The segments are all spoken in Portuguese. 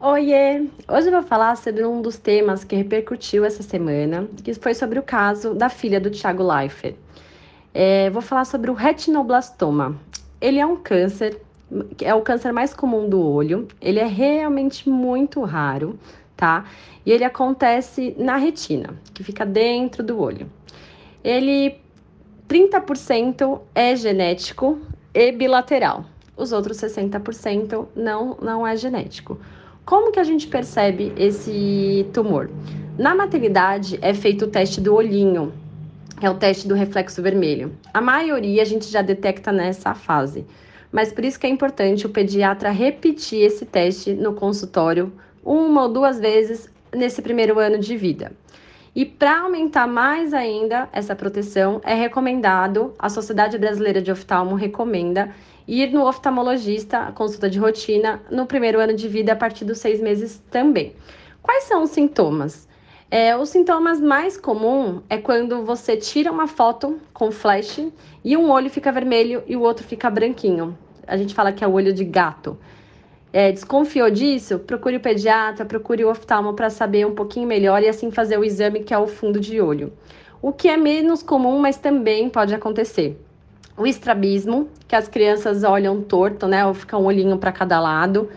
Oiê! Hoje eu vou falar sobre um dos temas que repercutiu essa semana, que foi sobre o caso da filha do Thiago Leifert. É, vou falar sobre o retinoblastoma. Ele é um câncer, é o câncer mais comum do olho, ele é realmente muito raro, tá? E ele acontece na retina, que fica dentro do olho. Ele 30% é genético e bilateral. Os outros 60% não, não é genético. Como que a gente percebe esse tumor? Na maternidade é feito o teste do olhinho, é o teste do reflexo vermelho. A maioria a gente já detecta nessa fase, mas por isso que é importante o pediatra repetir esse teste no consultório uma ou duas vezes nesse primeiro ano de vida. E para aumentar mais ainda essa proteção, é recomendado, a Sociedade Brasileira de Oftalmo recomenda ir no oftalmologista, consulta de rotina, no primeiro ano de vida, a partir dos seis meses também. Quais são os sintomas? É, os sintomas mais comuns é quando você tira uma foto com flash e um olho fica vermelho e o outro fica branquinho. A gente fala que é o olho de gato. É, desconfiou disso? Procure o pediatra, procure o oftalmo para saber um pouquinho melhor e assim fazer o exame que é o fundo de olho. O que é menos comum, mas também pode acontecer o estrabismo, que as crianças olham torto, né? Ou fica um olhinho para cada lado.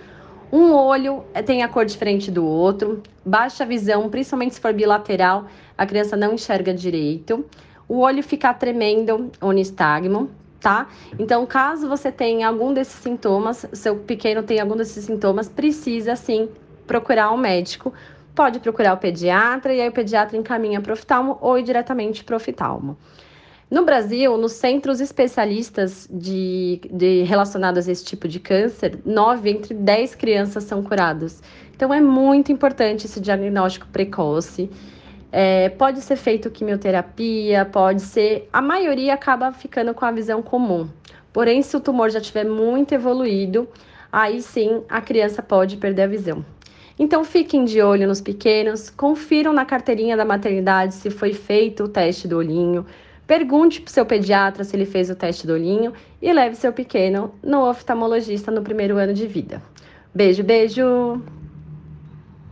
Um olho é, tem a cor diferente do outro, baixa visão, principalmente se for bilateral, a criança não enxerga direito. O olho fica tremendo ou nistagmo, tá? Então, caso você tenha algum desses sintomas, seu pequeno tem algum desses sintomas, precisa sim procurar um médico. Pode procurar o pediatra e aí o pediatra encaminha para o oftalmo ou ir diretamente para o oftalmo. No Brasil, nos centros especialistas de, de, relacionados a esse tipo de câncer, 9 entre 10 crianças são curadas. Então, é muito importante esse diagnóstico precoce. É, pode ser feito quimioterapia, pode ser. A maioria acaba ficando com a visão comum. Porém, se o tumor já estiver muito evoluído, aí sim a criança pode perder a visão. Então, fiquem de olho nos pequenos, confiram na carteirinha da maternidade se foi feito o teste do olhinho Pergunte para o seu pediatra se ele fez o teste do olhinho e leve seu pequeno no oftalmologista no primeiro ano de vida. Beijo, beijo!